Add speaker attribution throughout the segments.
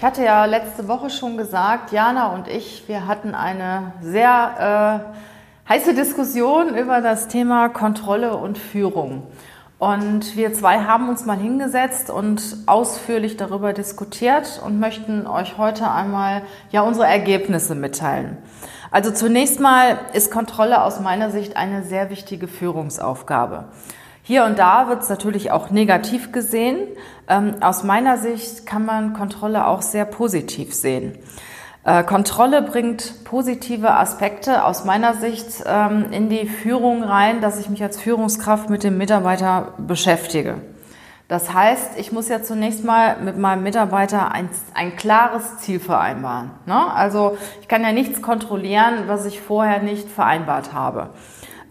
Speaker 1: Ich hatte ja letzte Woche schon gesagt, Jana und ich, wir hatten eine sehr äh, heiße Diskussion über das Thema Kontrolle und Führung. Und wir zwei haben uns mal hingesetzt und ausführlich darüber diskutiert und möchten euch heute einmal ja unsere Ergebnisse mitteilen. Also zunächst mal ist Kontrolle aus meiner Sicht eine sehr wichtige Führungsaufgabe. Hier und da wird es natürlich auch negativ gesehen. Ähm, aus meiner Sicht kann man Kontrolle auch sehr positiv sehen. Äh, Kontrolle bringt positive Aspekte aus meiner Sicht ähm, in die Führung rein, dass ich mich als Führungskraft mit dem Mitarbeiter beschäftige. Das heißt, ich muss ja zunächst mal mit meinem Mitarbeiter ein, ein klares Ziel vereinbaren. Ne? Also ich kann ja nichts kontrollieren, was ich vorher nicht vereinbart habe.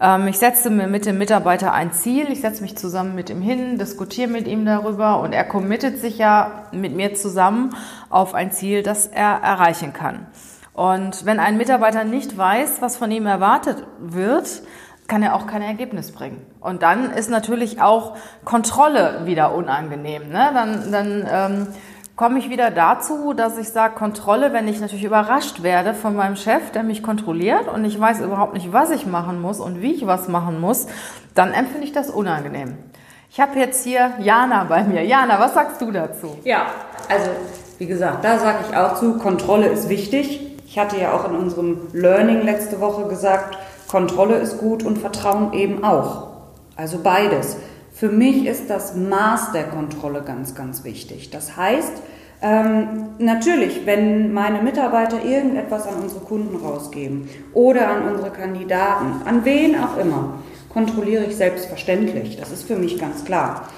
Speaker 1: Ähm, ich setze mir mit dem Mitarbeiter ein Ziel, ich setze mich zusammen mit ihm hin, diskutiere mit ihm darüber und er committet sich ja mit mir zusammen auf ein Ziel, das er erreichen kann. Und wenn ein Mitarbeiter nicht weiß, was von ihm erwartet wird, kann er auch kein Ergebnis bringen. Und dann ist natürlich auch Kontrolle wieder unangenehm. Ne? Dann, dann ähm, komme ich wieder dazu, dass ich sage, Kontrolle, wenn ich natürlich überrascht werde von meinem Chef, der mich kontrolliert und ich weiß überhaupt nicht, was ich machen muss und wie ich was machen muss, dann empfinde ich das unangenehm. Ich habe jetzt hier Jana bei mir. Jana, was sagst du dazu?
Speaker 2: Ja, also wie gesagt, da sage ich auch zu, Kontrolle ist wichtig. Ich hatte ja auch in unserem Learning letzte Woche gesagt, Kontrolle ist gut und Vertrauen eben auch. Also beides. Für mich ist das Maß der Kontrolle ganz, ganz wichtig. Das heißt, ähm, natürlich, wenn meine Mitarbeiter irgendetwas an unsere Kunden rausgeben oder an unsere Kandidaten, an wen auch immer, kontrolliere ich selbstverständlich. Das ist für mich ganz klar.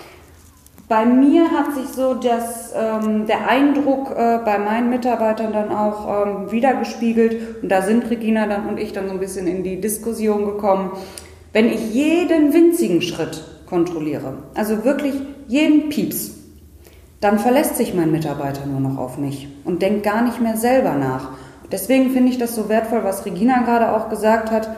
Speaker 2: Bei mir hat sich so das, ähm, der Eindruck äh, bei meinen Mitarbeitern dann auch ähm, wiedergespiegelt. Und da sind Regina dann und ich dann so ein bisschen in die Diskussion gekommen. Wenn ich jeden winzigen Schritt kontrolliere, also wirklich jeden Pieps, dann verlässt sich mein Mitarbeiter nur noch auf mich und denkt gar nicht mehr selber nach. Deswegen finde ich das so wertvoll, was Regina gerade auch gesagt hat.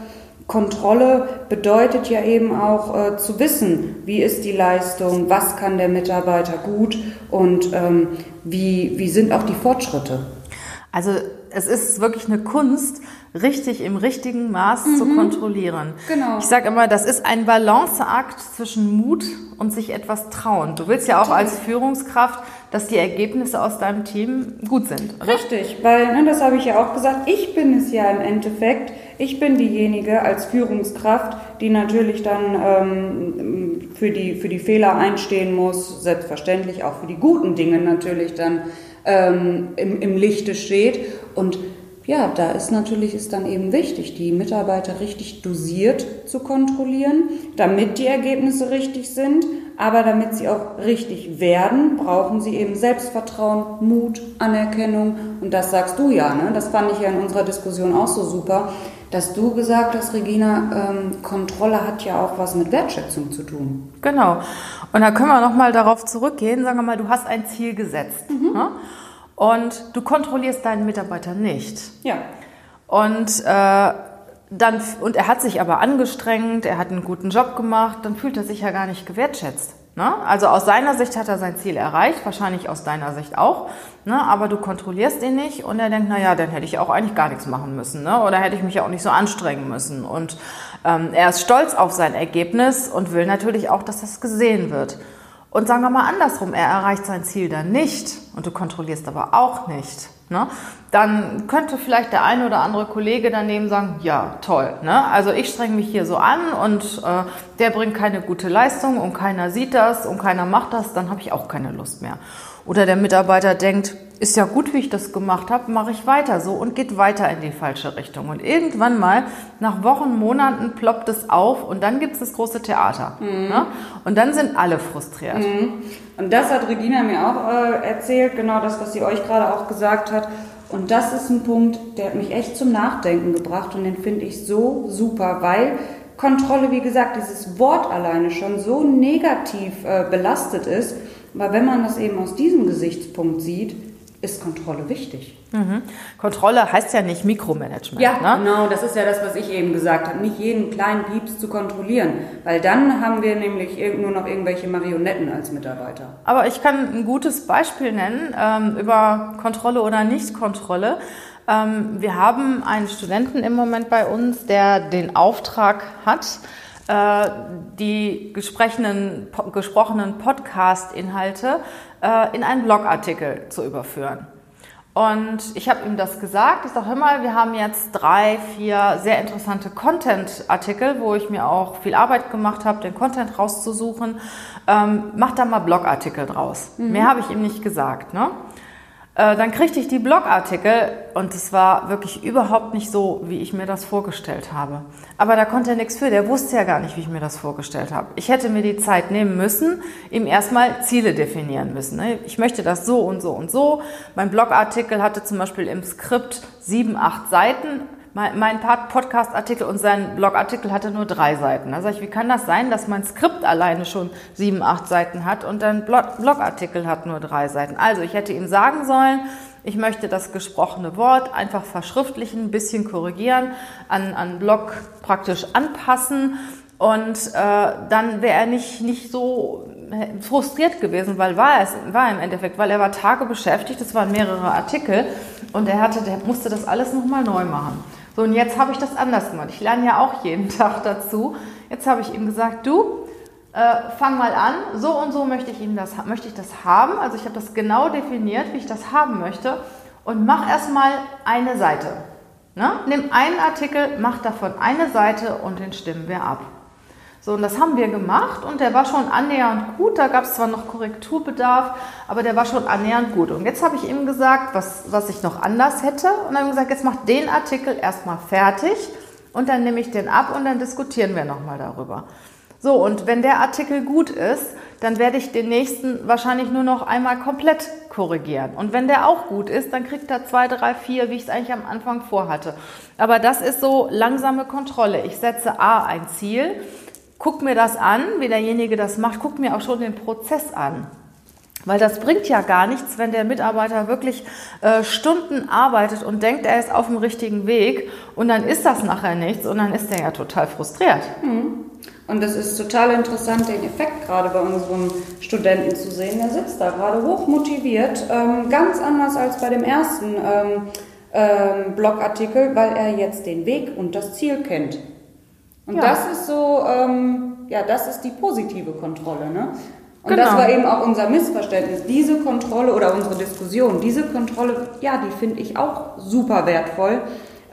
Speaker 2: Kontrolle bedeutet ja eben auch äh, zu wissen, wie ist die Leistung, was kann der Mitarbeiter gut und ähm, wie, wie sind auch die Fortschritte.
Speaker 1: Also es ist wirklich eine Kunst, richtig im richtigen Maß mhm. zu kontrollieren. Genau. Ich sage immer, das ist ein Balanceakt zwischen Mut und sich etwas trauen. Du willst ja auch als Führungskraft, dass die Ergebnisse aus deinem Team gut sind.
Speaker 2: Oder? Richtig, weil, ne, das habe ich ja auch gesagt, ich bin es ja im Endeffekt, ich bin diejenige als Führungskraft, die natürlich dann ähm, für, die, für die Fehler einstehen muss, selbstverständlich auch für die guten Dinge natürlich dann ähm, im, im Lichte steht. Und ja, da ist natürlich ist dann eben wichtig, die Mitarbeiter richtig dosiert zu kontrollieren, damit die Ergebnisse richtig sind. Aber damit sie auch richtig werden, brauchen sie eben Selbstvertrauen, Mut, Anerkennung. Und das sagst du ja, ne? Das fand ich ja in unserer Diskussion auch so super, dass du gesagt hast, Regina, ähm, Kontrolle hat ja auch was mit Wertschätzung zu tun.
Speaker 1: Genau. Und da können wir nochmal darauf zurückgehen. Sagen wir mal, du hast ein Ziel gesetzt. Mhm. Ne? Und du kontrollierst deinen Mitarbeiter nicht.
Speaker 2: Ja.
Speaker 1: Und äh, dann und er hat sich aber angestrengt, er hat einen guten Job gemacht, dann fühlt er sich ja gar nicht gewertschätzt. Ne? Also aus seiner Sicht hat er sein Ziel erreicht, wahrscheinlich aus deiner Sicht auch, ne? aber du kontrollierst ihn nicht und er denkt, na ja, dann hätte ich auch eigentlich gar nichts machen müssen ne? oder hätte ich mich ja auch nicht so anstrengen müssen. Und ähm, er ist stolz auf sein Ergebnis und will natürlich auch, dass das gesehen wird. Und sagen wir mal andersrum, er erreicht sein Ziel dann nicht und du kontrollierst aber auch nicht. Ne? Dann könnte vielleicht der eine oder andere Kollege daneben sagen, ja, toll. Ne? Also ich strenge mich hier so an und äh, der bringt keine gute Leistung und keiner sieht das und keiner macht das, dann habe ich auch keine Lust mehr. Oder der Mitarbeiter denkt, ist ja gut, wie ich das gemacht habe, mache ich weiter so und geht weiter in die falsche Richtung. Und irgendwann mal, nach Wochen, Monaten, ploppt es auf und dann gibt es das große Theater. Mhm. Ne? Und dann sind alle frustriert. Mhm.
Speaker 2: Und das hat Regina mir auch äh, erzählt, genau das, was sie euch gerade auch gesagt hat. Und das ist ein Punkt, der hat mich echt zum Nachdenken gebracht und den finde ich so super, weil Kontrolle, wie gesagt, dieses Wort alleine schon so negativ äh, belastet ist. Aber wenn man das eben aus diesem Gesichtspunkt sieht, ist Kontrolle wichtig.
Speaker 1: Mhm. Kontrolle heißt ja nicht Mikromanagement.
Speaker 2: Ja, ne? genau, das ist ja das, was ich eben gesagt habe. Nicht jeden kleinen Pieps zu kontrollieren, weil dann haben wir nämlich nur noch irgendwelche Marionetten als Mitarbeiter.
Speaker 1: Aber ich kann ein gutes Beispiel nennen ähm, über Kontrolle oder Nichtkontrolle. Ähm, wir haben einen Studenten im Moment bei uns, der den Auftrag hat, äh, die gesprochenen, gesprochenen Podcast-Inhalte äh, in einen Blogartikel zu überführen. Und ich habe ihm das gesagt. Ich sage, hör mal, wir haben jetzt drei, vier sehr interessante Content-Artikel, wo ich mir auch viel Arbeit gemacht habe, den Content rauszusuchen. Ähm, mach da mal Blogartikel draus. Mhm. Mehr habe ich ihm nicht gesagt. Ne? Äh, dann kriegte ich die Blogartikel und es war wirklich überhaupt nicht so, wie ich mir das vorgestellt habe. Aber da konnte er nichts für, der wusste ja gar nicht, wie ich mir das vorgestellt habe. Ich hätte mir die Zeit nehmen müssen, ihm erstmal Ziele definieren müssen. Ne? Ich möchte das so und so und so. Mein Blogartikel hatte zum Beispiel im Skript sieben, acht Seiten mein Podcast-Artikel und sein Blogartikel hatte nur drei Seiten. Da sage ich, wie kann das sein, dass mein Skript alleine schon sieben, acht Seiten hat und dein Blogartikel hat nur drei Seiten? Also ich hätte ihm sagen sollen, ich möchte das gesprochene Wort einfach verschriftlichen, ein bisschen korrigieren, an, an Blog praktisch anpassen und äh, dann wäre er nicht, nicht so frustriert gewesen, weil war es war im Endeffekt, weil er war Tage beschäftigt, es waren mehrere Artikel und er hatte, der musste das alles nochmal neu machen. So, und jetzt habe ich das anders gemacht. Ich lerne ja auch jeden Tag dazu. Jetzt habe ich ihm gesagt, du, äh, fang mal an, so und so möchte ich, Ihnen das, möchte ich das haben. Also ich habe das genau definiert, wie ich das haben möchte. Und mach erstmal eine Seite. Ne? Nimm einen Artikel, mach davon eine Seite und den stimmen wir ab. So, und das haben wir gemacht und der war schon annähernd gut. Da gab es zwar noch Korrekturbedarf, aber der war schon annähernd gut. Und jetzt habe ich ihm gesagt, was, was ich noch anders hätte. Und dann habe ich gesagt, jetzt mach den Artikel erstmal fertig und dann nehme ich den ab und dann diskutieren wir nochmal darüber. So, und wenn der Artikel gut ist, dann werde ich den nächsten wahrscheinlich nur noch einmal komplett korrigieren. Und wenn der auch gut ist, dann kriegt er zwei, drei, vier, wie ich es eigentlich am Anfang vorhatte. Aber das ist so langsame Kontrolle. Ich setze A ein Ziel guck mir das an, wie derjenige das macht, guck mir auch schon den Prozess an. Weil das bringt ja gar nichts, wenn der Mitarbeiter wirklich äh, Stunden arbeitet und denkt, er ist auf dem richtigen Weg und dann ist das nachher nichts und dann ist er ja total frustriert.
Speaker 2: Mhm. Und das ist total interessant, den Effekt gerade bei unserem Studenten zu sehen. Der sitzt da gerade hoch motiviert, ähm, ganz anders als bei dem ersten ähm, ähm, Blogartikel, weil er jetzt den Weg und das Ziel kennt. Und ja. das ist so, ähm, ja, das ist die positive Kontrolle, ne? Und genau. das war eben auch unser Missverständnis. Diese Kontrolle oder unsere Diskussion, diese Kontrolle, ja, die finde ich auch super wertvoll,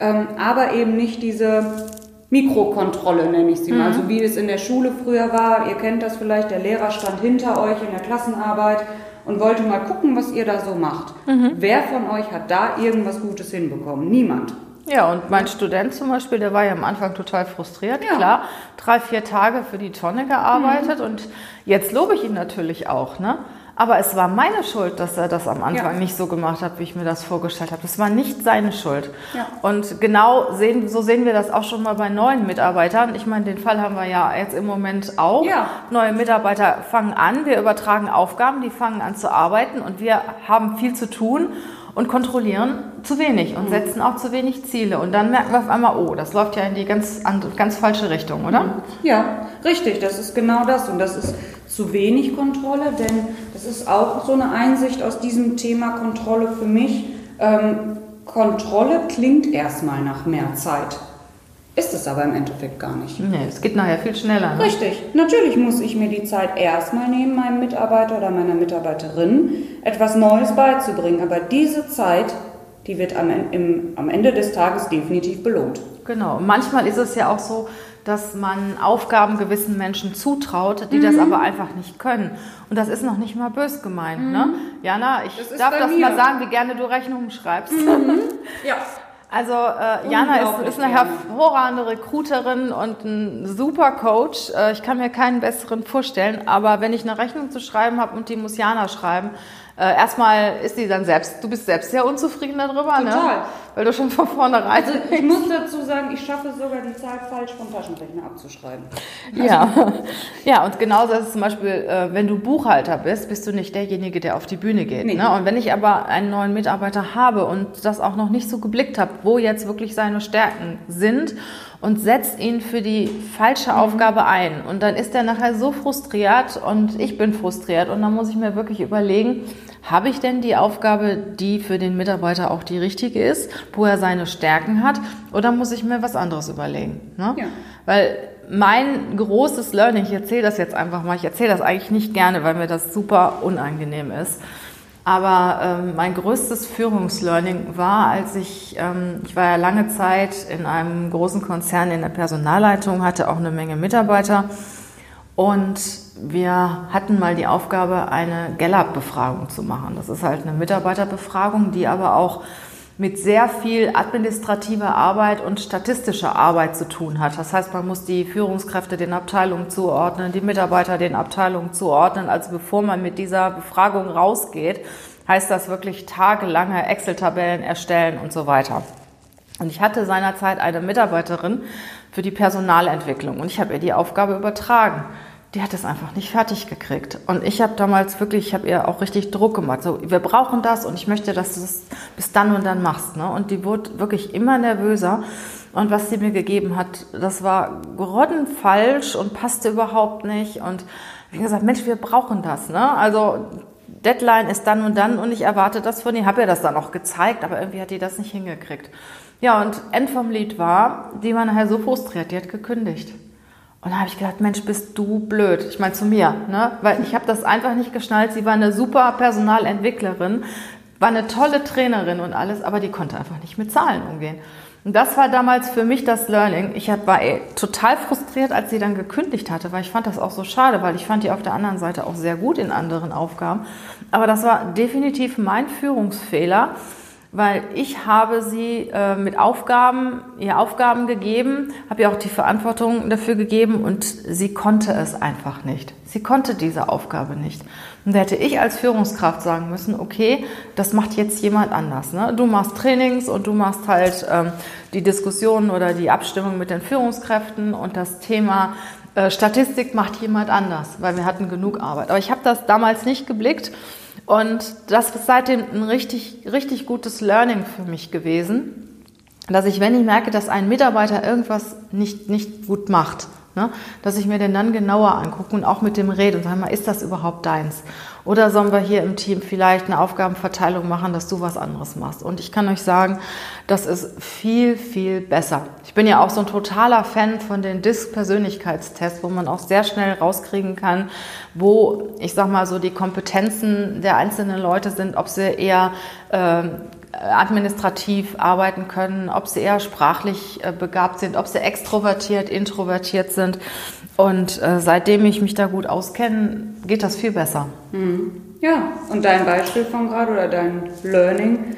Speaker 2: ähm, aber eben nicht diese Mikrokontrolle, nenne ich sie mal. Mhm. So wie es in der Schule früher war. Ihr kennt das vielleicht, der Lehrer stand hinter euch in der Klassenarbeit und wollte mal gucken, was ihr da so macht. Mhm. Wer von euch hat da irgendwas Gutes hinbekommen? Niemand.
Speaker 1: Ja, und mein Student zum Beispiel, der war ja am Anfang total frustriert. Ja. Klar, drei, vier Tage für die Tonne gearbeitet mhm. und jetzt lobe ich ihn natürlich auch. Ne? Aber es war meine Schuld, dass er das am Anfang ja. nicht so gemacht hat, wie ich mir das vorgestellt habe. Das war nicht seine Schuld. Ja. Und genau sehen, so sehen wir das auch schon mal bei neuen Mitarbeitern. Ich meine, den Fall haben wir ja jetzt im Moment auch. Ja. Neue Mitarbeiter fangen an, wir übertragen Aufgaben, die fangen an zu arbeiten und wir haben viel zu tun und kontrollieren zu wenig und mhm. setzen auch zu wenig Ziele. Und dann merken wir auf einmal, oh, das läuft ja in die ganz, ganz falsche Richtung, oder? Mhm.
Speaker 2: Ja, richtig, das ist genau das. Und das ist zu wenig Kontrolle, denn das ist auch so eine Einsicht aus diesem Thema Kontrolle für mich. Ähm, Kontrolle klingt erstmal nach mehr Zeit. Ist es aber im Endeffekt gar nicht.
Speaker 1: Nee, es geht nachher viel schneller.
Speaker 2: Ne? Richtig. Natürlich muss ich mir die Zeit erstmal nehmen, meinem Mitarbeiter oder meiner Mitarbeiterin etwas Neues beizubringen. Aber diese Zeit die wird am, im, am Ende des Tages definitiv belohnt.
Speaker 1: Genau. manchmal ist es ja auch so, dass man Aufgaben gewissen Menschen zutraut, die mhm. das aber einfach nicht können. Und das ist noch nicht mal bös gemeint. Ne? Mhm. Ne? Jana, ich das darf das mir. mal sagen, wie gerne du Rechnungen schreibst. Mhm. Ja. Also äh, Jana ist, ist, eine hervorragende Recruiterin und ein super Coach. Äh, ich kann mir keinen besseren vorstellen. Aber wenn ich eine Rechnung zu schreiben habe und die muss Jana schreiben, äh, erstmal ist sie dann selbst, du bist selbst sehr unzufrieden darüber, ne? Total. ne? Weil du schon von vornherein.
Speaker 2: Also ich muss dazu sagen, ich schaffe sogar die Zahl falsch vom Taschenrechner abzuschreiben.
Speaker 1: Ja, ja und genauso ist es zum Beispiel, äh, wenn du Buchhalter bist, bist du nicht derjenige, der auf die Bühne geht. Nee. Ne? Und wenn ich aber einen neuen Mitarbeiter habe und das auch noch nicht so geblickt habe, wo jetzt wirklich seine Stärken sind und setzt ihn für die falsche Aufgabe ein. Und dann ist er nachher so frustriert und ich bin frustriert. Und dann muss ich mir wirklich überlegen, habe ich denn die Aufgabe, die für den Mitarbeiter auch die richtige ist, wo er seine Stärken hat, oder muss ich mir was anderes überlegen? Ne? Ja. Weil mein großes Learning, ich erzähle das jetzt einfach mal, ich erzähle das eigentlich nicht gerne, weil mir das super unangenehm ist. Aber ähm, mein größtes Führungslearning war, als ich, ähm, ich war ja lange Zeit in einem großen Konzern in der Personalleitung, hatte auch eine Menge Mitarbeiter und wir hatten mal die Aufgabe, eine Gallup-Befragung zu machen. Das ist halt eine Mitarbeiterbefragung, die aber auch mit sehr viel administrativer Arbeit und statistischer Arbeit zu tun hat. Das heißt, man muss die Führungskräfte den Abteilungen zuordnen, die Mitarbeiter den Abteilungen zuordnen. Also bevor man mit dieser Befragung rausgeht, heißt das wirklich tagelange Excel-Tabellen erstellen und so weiter. Und ich hatte seinerzeit eine Mitarbeiterin für die Personalentwicklung und ich habe ihr die Aufgabe übertragen die hat es einfach nicht fertig gekriegt. Und ich habe damals wirklich, ich habe ihr auch richtig Druck gemacht. So, wir brauchen das und ich möchte, dass du das bis dann und dann machst. Ne? Und die wurde wirklich immer nervöser. Und was sie mir gegeben hat, das war grottenfalsch und passte überhaupt nicht. Und wie gesagt, Mensch, wir brauchen das. Ne? Also Deadline ist dann und dann und ich erwarte das von ihr. Habe ihr das dann auch gezeigt, aber irgendwie hat die das nicht hingekriegt. Ja, und End vom Lied war, die war nachher so frustriert, die hat gekündigt. Und da habe ich gedacht, Mensch, bist du blöd. Ich meine zu mir, ne? weil ich habe das einfach nicht geschnallt. Sie war eine super Personalentwicklerin, war eine tolle Trainerin und alles, aber die konnte einfach nicht mit Zahlen umgehen. Und das war damals für mich das Learning. Ich war ey, total frustriert, als sie dann gekündigt hatte, weil ich fand das auch so schade, weil ich fand die auf der anderen Seite auch sehr gut in anderen Aufgaben. Aber das war definitiv mein Führungsfehler weil ich habe sie äh, mit Aufgaben, ihr Aufgaben gegeben, habe ihr auch die Verantwortung dafür gegeben und sie konnte es einfach nicht. Sie konnte diese Aufgabe nicht. Und da hätte ich als Führungskraft sagen müssen, okay, das macht jetzt jemand anders. Ne? Du machst Trainings und du machst halt ähm, die Diskussionen oder die Abstimmung mit den Führungskräften und das Thema äh, Statistik macht jemand anders, weil wir hatten genug Arbeit. Aber ich habe das damals nicht geblickt und das ist seitdem ein richtig, richtig gutes Learning für mich gewesen, dass ich, wenn ich merke, dass ein Mitarbeiter irgendwas nicht, nicht gut macht, ne, dass ich mir den dann genauer angucke und auch mit dem rede und sage mal, ist das überhaupt deins? Oder sollen wir hier im Team vielleicht eine Aufgabenverteilung machen, dass du was anderes machst? Und ich kann euch sagen, das ist viel, viel besser. Ich bin ja auch so ein totaler Fan von den DISC-Persönlichkeitstests, wo man auch sehr schnell rauskriegen kann, wo, ich sag mal so, die Kompetenzen der einzelnen Leute sind, ob sie eher äh, administrativ arbeiten können, ob sie eher sprachlich äh, begabt sind, ob sie extrovertiert, introvertiert sind. Und äh, seitdem ich mich da gut auskenne, geht das viel besser.
Speaker 2: Mhm. Ja, und dein Beispiel von gerade oder dein Learning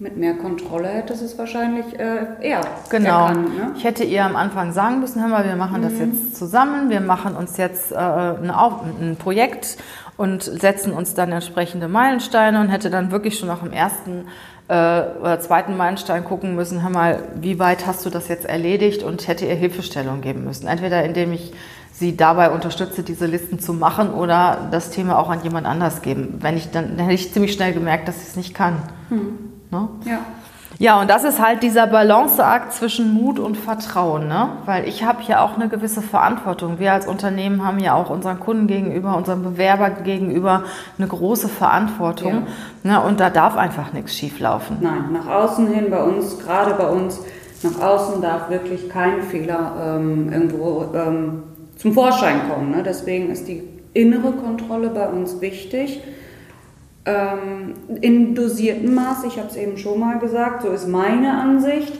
Speaker 2: mit mehr Kontrolle hättest du es wahrscheinlich äh, eher.
Speaker 1: Genau. Erkannt, ne? Ich hätte ihr am Anfang sagen müssen, hör mal, wir machen mhm. das jetzt zusammen, wir machen uns jetzt äh, ein, Projekt und setzen uns dann entsprechende Meilensteine und hätte dann wirklich schon nach dem ersten äh, oder zweiten Meilenstein gucken müssen, hör mal, wie weit hast du das jetzt erledigt und hätte ihr Hilfestellung geben müssen. Entweder indem ich sie dabei unterstütze, diese Listen zu machen oder das Thema auch an jemand anders geben. Wenn ich dann, dann hätte ich ziemlich schnell gemerkt, dass sie es nicht kann. Hm. Ne? Ja. Ja, und das ist halt dieser Balanceakt zwischen Mut und Vertrauen, ne? Weil ich habe ja auch eine gewisse Verantwortung. Wir als Unternehmen haben ja auch unseren Kunden gegenüber, unseren Bewerber gegenüber eine große Verantwortung. Ja. Ne? Und da darf einfach nichts schieflaufen.
Speaker 2: Nein, nach außen hin bei uns, gerade bei uns, nach außen darf wirklich kein Fehler ähm, irgendwo ähm, zum Vorschein kommen. Ne? Deswegen ist die innere Kontrolle bei uns wichtig ähm, in dosiertem Maß, ich habe es eben schon mal gesagt, so ist meine Ansicht,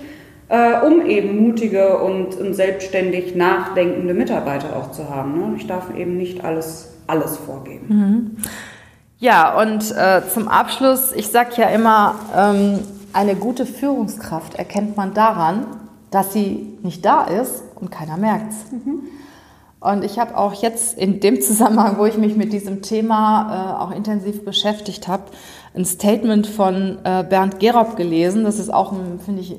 Speaker 2: äh, um eben mutige und, und, selbstständig nachdenkende Mitarbeiter auch zu haben. Ne? Ich darf eben nicht alles, alles vorgeben.
Speaker 1: Mhm. Ja, und äh, zum Abschluss, ich sage ja immer, ähm, eine gute Führungskraft erkennt man daran, dass sie nicht da ist und keiner merkt es. Mhm. Und ich habe auch jetzt in dem Zusammenhang, wo ich mich mit diesem Thema äh, auch intensiv beschäftigt habe, ein Statement von äh, Bernd Gerob gelesen. Das ist auch, finde ich,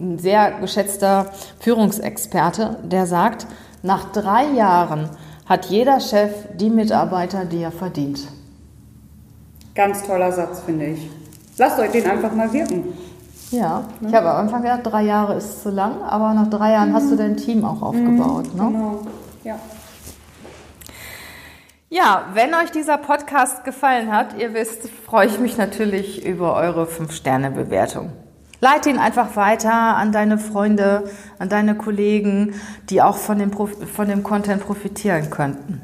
Speaker 1: ein sehr geschätzter Führungsexperte, der sagt, nach drei Jahren hat jeder Chef die Mitarbeiter, die er verdient.
Speaker 2: Ganz toller Satz, finde ich. Lasst euch den einfach mal wirken.
Speaker 1: Ja, ich habe am Anfang gedacht, drei Jahre ist zu lang, aber nach drei Jahren mhm. hast du dein Team auch aufgebaut. Mhm, ne? Genau, ja. Ja, wenn euch dieser Podcast gefallen hat, ihr wisst, freue ich mich natürlich über eure 5-Sterne-Bewertung. Leite ihn einfach weiter an deine Freunde, an deine Kollegen, die auch von dem, von dem Content profitieren könnten.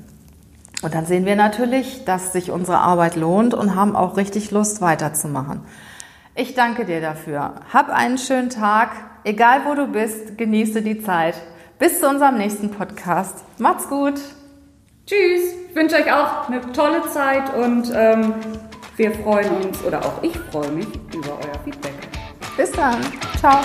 Speaker 1: Und dann sehen wir natürlich, dass sich unsere Arbeit lohnt und haben auch richtig Lust weiterzumachen. Ich danke dir dafür. Hab einen schönen Tag. Egal wo du bist, genieße die Zeit. Bis zu unserem nächsten Podcast. Macht's gut.
Speaker 2: Tschüss. Ich wünsche euch auch eine tolle Zeit und ähm, wir freuen uns, oder auch ich freue mich über euer Feedback.
Speaker 1: Bis dann. Ciao.